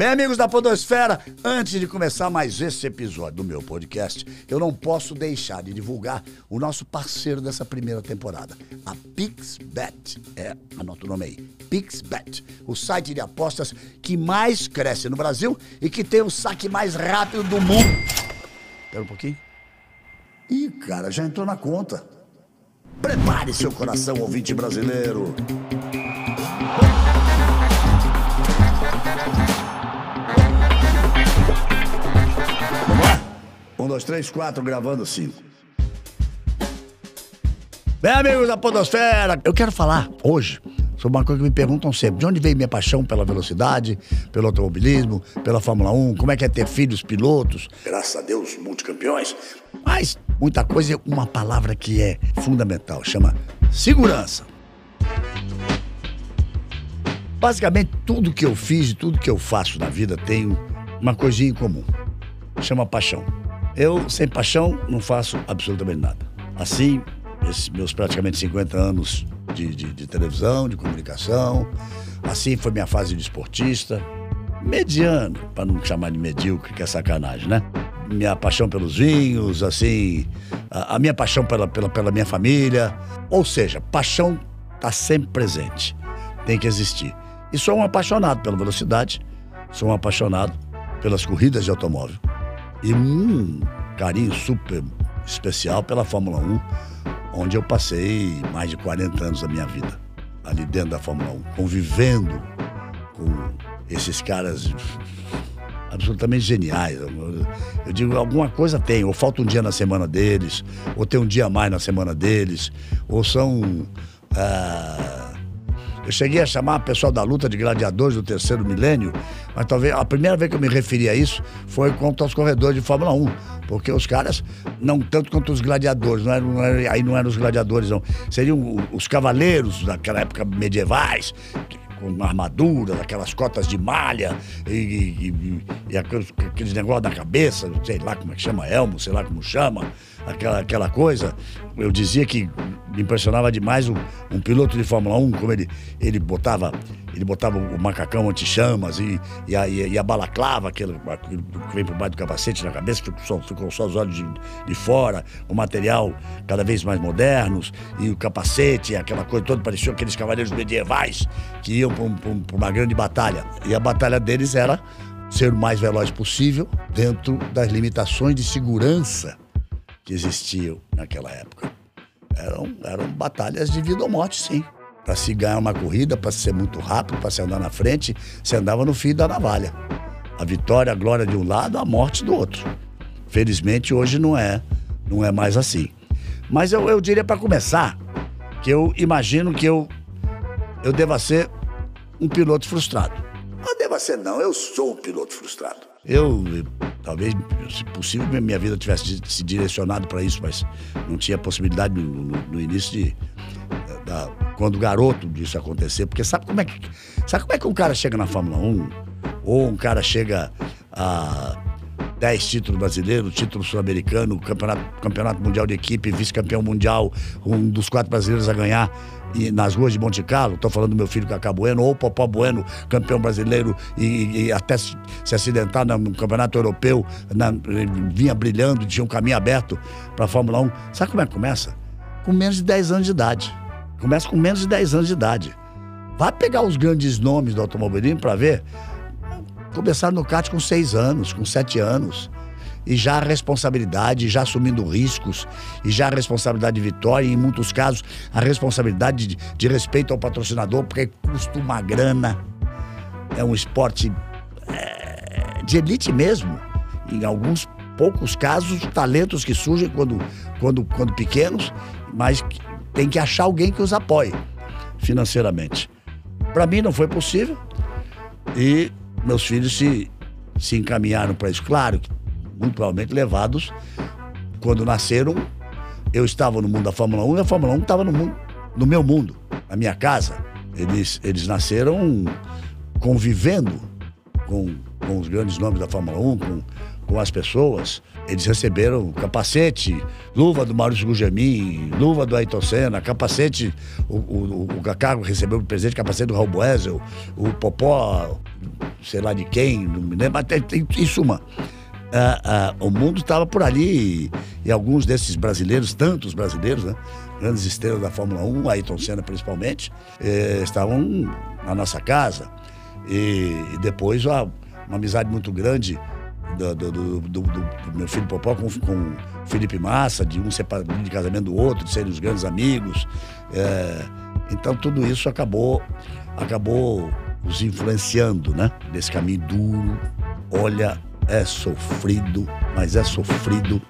Bem, amigos da Podosfera, antes de começar mais esse episódio do meu podcast, eu não posso deixar de divulgar o nosso parceiro dessa primeira temporada, a PixBet. É, anota o nome aí, PixBet, o site de apostas que mais cresce no Brasil e que tem o saque mais rápido do mundo. Espera um pouquinho. Ih, cara, já entrou na conta. Prepare seu coração, ouvinte brasileiro. Dois, três, quatro, gravando cinco. Bem, amigos da Podosfera, eu quero falar hoje sobre uma coisa que me perguntam sempre. De onde veio minha paixão pela velocidade, pelo automobilismo, pela Fórmula 1? Como é que é ter filhos pilotos? Graças a Deus, multicampeões. Mas muita coisa, uma palavra que é fundamental, chama segurança. Basicamente, tudo que eu fiz e tudo que eu faço na vida tem uma coisinha em comum. Chama paixão. Eu, sem paixão, não faço absolutamente nada. Assim, esses meus praticamente 50 anos de, de, de televisão, de comunicação, assim foi minha fase de esportista, mediano, para não chamar de medíocre, que é sacanagem, né? Minha paixão pelos vinhos, assim, a, a minha paixão pela, pela, pela minha família. Ou seja, paixão está sempre presente, tem que existir. E sou um apaixonado pela velocidade, sou um apaixonado pelas corridas de automóvel. E um carinho super especial pela Fórmula 1, onde eu passei mais de 40 anos da minha vida, ali dentro da Fórmula 1, convivendo com esses caras absolutamente geniais. Eu, digo, alguma coisa tem, ou falta um dia na semana deles, ou tem um dia a mais na semana deles, ou são. Ah, eu cheguei a chamar o pessoal da luta de gladiadores do terceiro milênio, mas talvez a primeira vez que eu me referi a isso foi quanto aos corredores de Fórmula 1. Porque os caras, não tanto quanto os gladiadores, não não aí não eram os gladiadores, não. Seriam os cavaleiros daquela época medievais, com armadura, aquelas cotas de malha e, e, e, e aqueles, aqueles negócios na cabeça, sei lá como é que chama, elmo, sei lá como chama, aquela, aquela coisa. Eu dizia que impressionava demais um, um piloto de Fórmula 1, como ele, ele botava ele botava o macacão anti-chamas e, e, a, e a balaclava, aquele, aquele que vem por baixo do capacete na cabeça, ficou só, ficou só os olhos de, de fora, o material cada vez mais modernos, e o capacete, aquela coisa toda, parecia aqueles cavaleiros medievais que iam para uma grande batalha. E a batalha deles era ser o mais veloz possível dentro das limitações de segurança que existiam naquela época. Eram, eram batalhas de vida ou morte, sim. Para se ganhar uma corrida, para ser muito rápido, para se andar na frente, você andava no fio da navalha. A vitória, a glória de um lado, a morte do outro. Felizmente hoje não é, não é mais assim. Mas eu, eu diria para começar que eu imagino que eu eu deva ser um piloto frustrado. Não deva ser não, eu sou um piloto frustrado. Eu, talvez, se possível, minha vida tivesse se direcionado para isso, mas não tinha possibilidade no, no, no início de, da, quando garoto disso acontecer, porque sabe como é que sabe como é que um cara chega na Fórmula 1 ou um cara chega a 10 títulos brasileiros, título sul-americano, campeonato, campeonato mundial de equipe, vice-campeão mundial, um dos quatro brasileiros a ganhar e nas ruas de Monte Carlo, estou falando do meu filho Cacá Bueno, ou Popó Bueno, campeão brasileiro, e, e até se, acidentar no campeonato europeu, na, vinha brilhando, tinha um caminho aberto para a Fórmula 1. Sabe como é que começa? Com menos de 10 anos de idade. Começa com menos de 10 anos de idade. Vai pegar os grandes nomes do automobilismo para ver. Começaram no kart com 6 anos, com 7 anos. E já a responsabilidade, já assumindo riscos, e já a responsabilidade de vitória, e em muitos casos a responsabilidade de, de respeito ao patrocinador, porque custa uma grana. É um esporte é, de elite mesmo. Em alguns poucos casos, talentos que surgem quando, quando, quando pequenos, mas tem que achar alguém que os apoie financeiramente. Para mim não foi possível e meus filhos se, se encaminharam para isso. Claro, muito provavelmente levados quando nasceram. Eu estava no mundo da Fórmula 1 e a Fórmula 1 estava no, mundo, no meu mundo, na minha casa. Eles, eles nasceram convivendo com, com os grandes nomes da Fórmula 1, com, com as pessoas, eles receberam capacete, luva do Maurício Gugelmin, luva do Ayrton Senna, capacete, o, o, o Cacago recebeu o presente, capacete do Raul Boesel, o Popó, sei lá de quem, não me lembro, até em suma. Uh, uh, o mundo estava por ali e, e, alguns desses brasileiros, tantos brasileiros, né, grandes estrelas da Fórmula 1, Ayrton Senna principalmente, eh, estavam na nossa casa. E, e depois uma, uma, amizade muito grande do, do, do, do, meu filho Popó com, com Felipe Massa, de um separado de casamento do outro, de serem os grandes amigos. É, então tudo isso acabou, acabou os influenciando, né? Nesse caminho duro. Olha, é sofrido, mas é sofrido.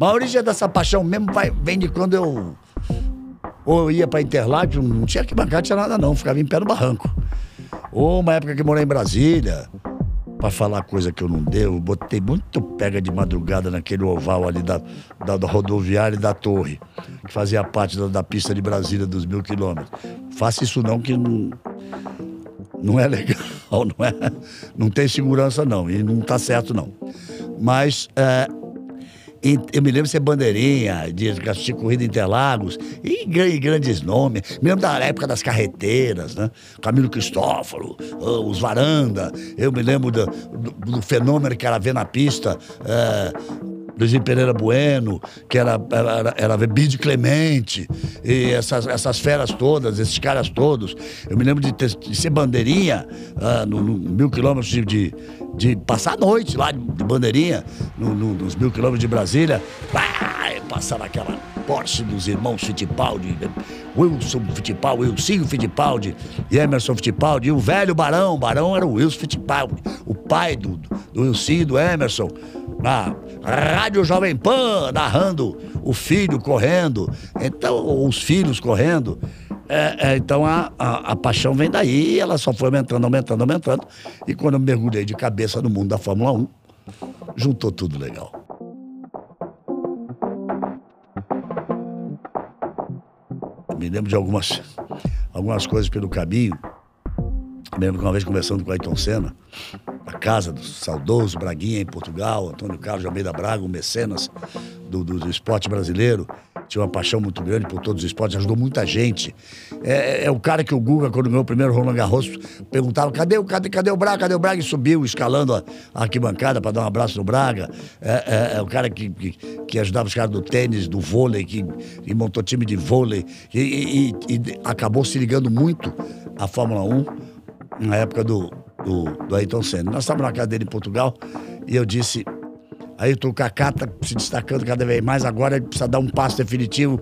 A origem dessa paixão mesmo vai, vem de quando eu ou eu ia para Interlagos, não tinha que bancar, tinha nada não, ficava em pé no barranco. Ou uma época que morei em Brasília, para falar coisa que eu não deu, botei muito pega de madrugada naquele oval ali da, da, da rodoviária e da torre, que fazia parte da, da, pista de Brasília dos mil quilômetros. Faça isso não, que não, não é legal, não é, não tem segurança não, e não tá certo não. Mas é, eu me lembro de ser bandeirinha, de assistir corrida Interlagos, e, e, grandes nomes. Me lembro da época das carreteiras, né? Camilo Cristóforo, os Varanda. Eu me lembro do, do, do fenômeno que era ver na pista. É, Luizinho Pereira Bueno, que era, era, era Bide Clemente, e essas, essas feras todas, esses caras todos. Eu me lembro de, ter, de ser bandeirinha uh, no, no, mil quilômetros de, de, de, passar a noite lá de, de bandeirinha, no, no, nos mil quilômetros de Brasília. Ah, passar naquela Porsche dos irmãos Fittipaldi, Wilson Fittipaldi, Wilson Fittipaldi e Emerson Fittipaldi, e o velho Barão, Barão era o Wilson Fittipaldi, o pai do, do Wilson e do Emerson na Rádio Jovem Pan, narrando o filho correndo, então, os filhos correndo. É, é, então a, a, a, paixão vem daí, ela só foi aumentando, aumentando, aumentando. E quando eu mergulhei de cabeça no mundo da Fórmula 1, juntou tudo legal. Me lembro de algumas, algumas coisas pelo caminho. Me lembro que uma vez conversando com o Ayrton Senna, a casa do saudoso Braguinha em Portugal, Antônio Carlos de Almeida Braga, um mecenas do, do, do, esporte brasileiro. Tinha uma paixão muito grande por todos os esportes, ajudou muita gente. É, é, é o cara que o Guga, quando ganhou o primeiro Roland Garros, perguntava: cadê, cadê, cadê o Braga? Cadê o Braga? E subiu escalando a, a arquibancada para dar um abraço no Braga. É, é, é o cara que, que, que, ajudava os caras do tênis, do vôlei, que, que montou time de vôlei. E, e, e acabou se ligando muito à Fórmula 1 na época do, do, do Ayrton Senna. Nós estávamos na casa dele em Portugal e eu disse. Aí o Kaká tá se destacando cada vez mais, agora ele precisa dar um passo definitivo.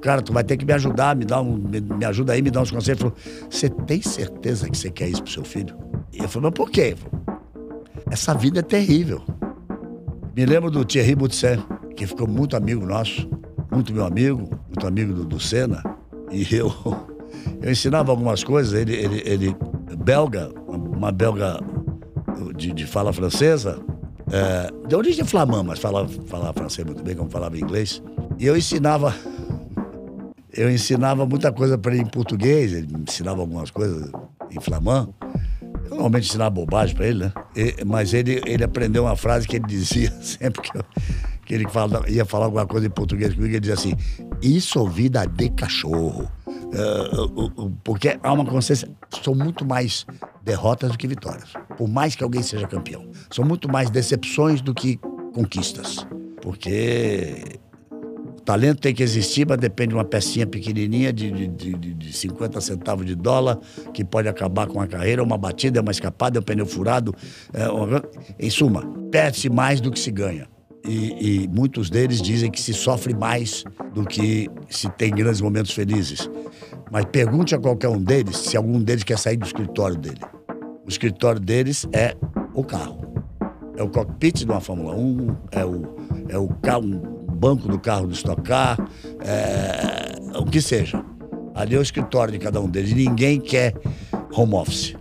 Cara, tu vai ter que me ajudar, me, dá um, me, me ajuda aí, me dá uns conselhos. Ele falou: Você tem certeza que você quer isso pro seu filho? E eu falei: Mas por quê? Essa vida é terrível. Me lembro do Thierry Boutsen, que ficou muito amigo nosso, muito meu amigo, muito amigo do, do Senna. E eu, eu ensinava algumas coisas, ele, ele, ele belga, uma belga de, de fala francesa, é, de origem flamã, mas falava, falava francês muito bem, como falava inglês. E eu ensinava, eu ensinava muita coisa para ele em português, ele ensinava algumas coisas em flamã. Eu normalmente ensinava bobagem para ele, né? E, mas ele, ele aprendeu uma frase que ele dizia sempre que, eu, que ele fala, ia falar alguma coisa em português comigo, ele dizia assim: Isso vida de cachorro. Uh, porque há uma consciência. São muito mais derrotas do que vitórias. Por mais que alguém seja campeão. São muito mais decepções do que conquistas. Porque o talento tem que existir, mas depende de uma pecinha pequenininha de, de, de, de 50 centavos de dólar que pode acabar com a carreira, uma batida, uma escapada, um pneu furado. É, em suma, perde-se mais do que se ganha. E, e, muitos deles dizem que se sofre mais do que se tem grandes momentos felizes. Mas pergunte a qualquer um deles se algum deles quer sair do escritório dele. O escritório deles é o carro. É o cockpit de uma Fórmula 1, é o, é o carro, um banco do carro do Stock Car, é, o que seja. Ali é o escritório de cada um deles. Ninguém quer home office.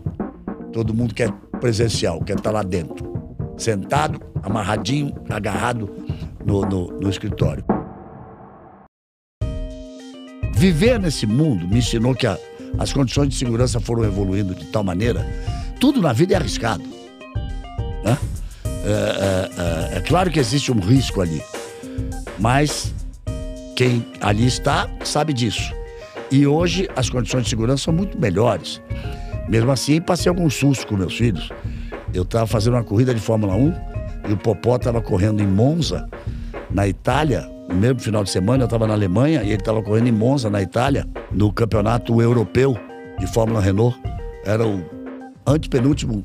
Todo mundo quer presencial, quer estar lá dentro. Sentado, amarradinho, agarrado no, no, no escritório. Viver nesse mundo me ensinou que a, as condições de segurança foram evoluindo de tal maneira. Tudo na vida é arriscado. Né? É, é, é, é claro que existe um risco ali, mas quem ali está sabe disso. E hoje as condições de segurança são muito melhores. Mesmo assim, passei alguns sustos com meus filhos. Eu estava fazendo uma corrida de Fórmula 1 e o Popó estava correndo em Monza, na Itália. No mesmo final de semana eu estava na Alemanha e ele estava correndo em Monza, na Itália, no campeonato europeu de Fórmula Renault. Era o antepenúltimo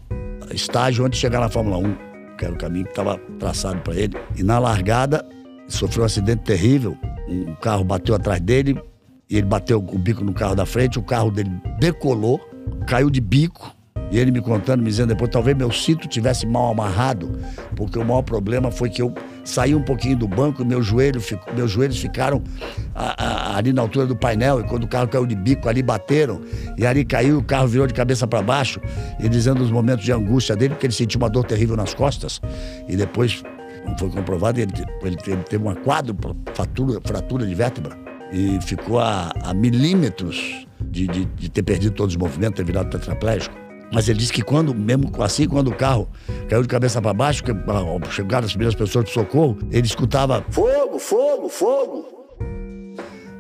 estágio antes de chegar na Fórmula 1, que era o caminho que estava traçado para ele. E na largada, sofreu um acidente terrível. Um carro bateu atrás dele e ele bateu o bico no carro da frente. O carro dele decolou, caiu de bico e ele me contando, me dizendo depois, talvez meu cinto tivesse mal amarrado, porque o maior problema foi que eu saí um pouquinho do banco meu joelho, meus joelhos ficaram a, a, ali na altura do painel. E quando o carro caiu de bico, ali bateram. E ali caiu, o carro virou de cabeça para baixo. E dizendo os momentos de angústia dele, porque ele sentiu uma dor terrível nas costas. E depois, foi comprovado, ele, ele, ele teve uma quadrupla fratura, fratura de vértebra. E ficou a, a milímetros de, de, de ter perdido todos os movimentos, ter virado tetraplégico. Mas ele disse que quando, mesmo assim, quando o carro caiu de cabeça para baixo, que, ah, chegaram as primeiras pessoas de socorro, ele escutava fogo, fogo, fogo.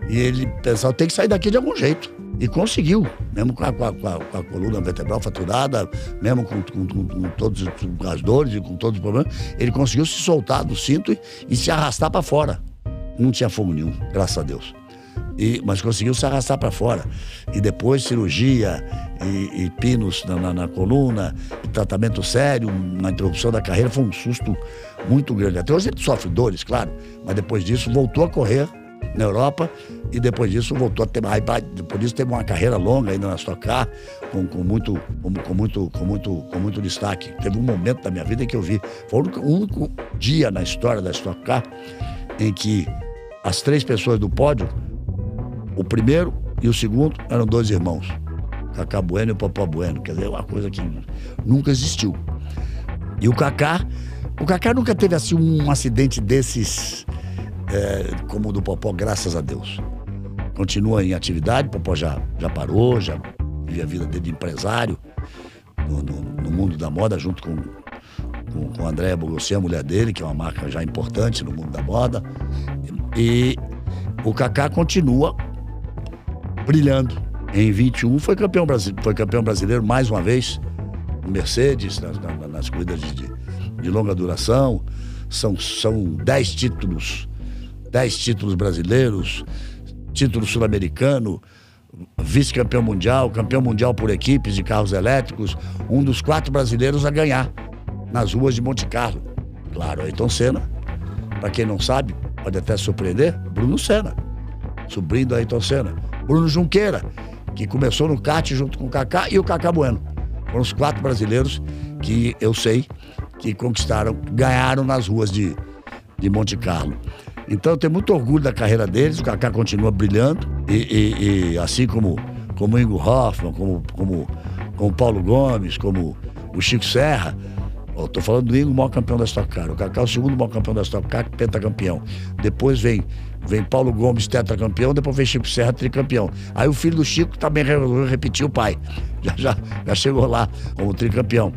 E ele pensava, tem que sair daqui de algum jeito. E conseguiu, mesmo com a, com a, com a coluna vertebral fraturada, mesmo com, com, com, todas as dores e com todos os problemas, ele conseguiu se soltar do cinto e, e se arrastar para fora. Não tinha fogo nenhum, graças a Deus. E, mas conseguiu se arrastar para fora. E depois cirurgia e, e pinos na, na, na, coluna, tratamento sério, na interrupção da carreira, foi um susto muito grande. Até hoje ele sofre dores, claro, mas depois disso voltou a correr na Europa e depois disso voltou a ter depois disso teve uma carreira longa ainda na Stock Car com, com, muito, com, com, muito com muito com muito destaque teve um momento da minha vida que eu vi foi o único, o único dia na história da Stock Car em que as três pessoas do pódio o primeiro e o segundo eram dois irmãos, Cacá Bueno e Popó Bueno, quer dizer, uma coisa que nunca existiu. E o Cacá, o Cacá nunca teve assim um acidente desses é, como o do Popó, graças a Deus. Continua em atividade, o Popó já, já parou, já vive a vida dele de empresário no, no, no mundo da moda, junto com, com, com a Andréa Bogossi, a mulher dele, que é uma marca já importante no mundo da moda. E o Cacá continua brilhando. Em 21 foi campeão, foi campeão brasileiro mais uma vez, Mercedes, nas, nas, nas corridas de, de, longa duração. São, são dez títulos, dez títulos brasileiros, título sul-americano, vice-campeão mundial, campeão mundial por equipes de carros elétricos, um dos quatro brasileiros a ganhar nas ruas de Monte Carlo. Claro, Ayrton Senna, para quem não sabe, pode até surpreender, Bruno Senna, sobrinho do Ayrton Senna. Bruno Junqueira, que começou no kart junto com o Kaká e o Kaká Bueno. Foram os quatro brasileiros que eu sei que conquistaram, ganharam nas ruas de, de Monte Carlo. Então eu tenho muito orgulho da carreira deles, o Kaká continua brilhando, e, e, e assim como, como o Ingo Hoffman, como, como, como o Paulo Gomes, como o Chico Serra, Estou falando do Ingo, o maior campeão da Stock Car. O Kaká é o segundo maior campeão da Stock Car, pentacampeão. Depois vem Vem Paulo Gomes, tetracampeão, depois vem Chico Serra, tricampeão. Aí o filho do Chico também repetiu o pai. Já, já, já chegou lá como tricampeão.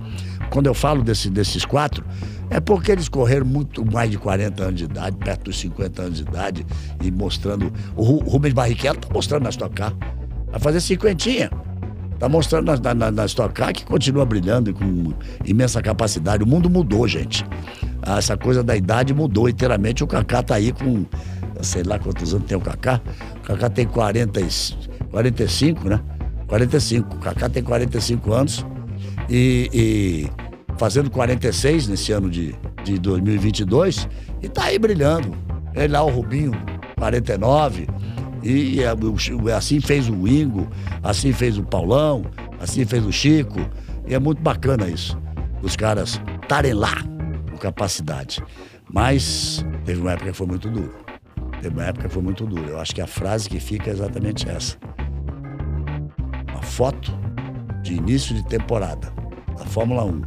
Quando eu falo desse, desses quatro, é porque eles correram muito mais de 40 anos de idade, perto dos 50 anos de idade, e mostrando. O Rubens Barrichello está mostrando na Stock Car. Vai fazer cinquentinha. Está mostrando na, na, na Stock Car que continua brilhando com imensa capacidade. O mundo mudou, gente. Essa coisa da idade mudou inteiramente. O Kaká está aí com sei lá quantos anos tem o Kaká. O Kaká tem 40, 45, né? 45. O Kaká tem 45 anos e, e, fazendo 46 nesse ano de, de 2022 e tá aí brilhando. Ele lá, o Rubinho, 49. E, e assim fez o Ingo, assim fez o Paulão, assim fez o Chico. E é muito bacana isso. Os caras estarem lá com capacidade. Mas teve uma época que foi muito duro. Teve uma época que foi muito dura. Eu acho que a frase que fica é exatamente essa. Uma foto de início de temporada da Fórmula 1,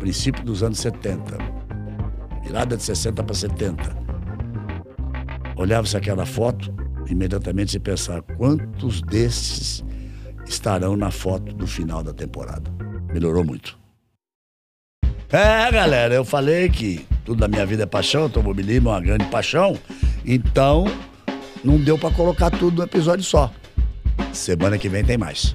princípio dos anos 70, virada de 60 para 70. Olhava-se aquela foto, imediatamente se pensar quantos desses estarão na foto do final da temporada. Melhorou muito. É, galera, eu falei que tudo na minha vida é paixão, automobilismo é uma grande paixão. Então, não deu para colocar tudo no episódio só. Semana que vem tem mais.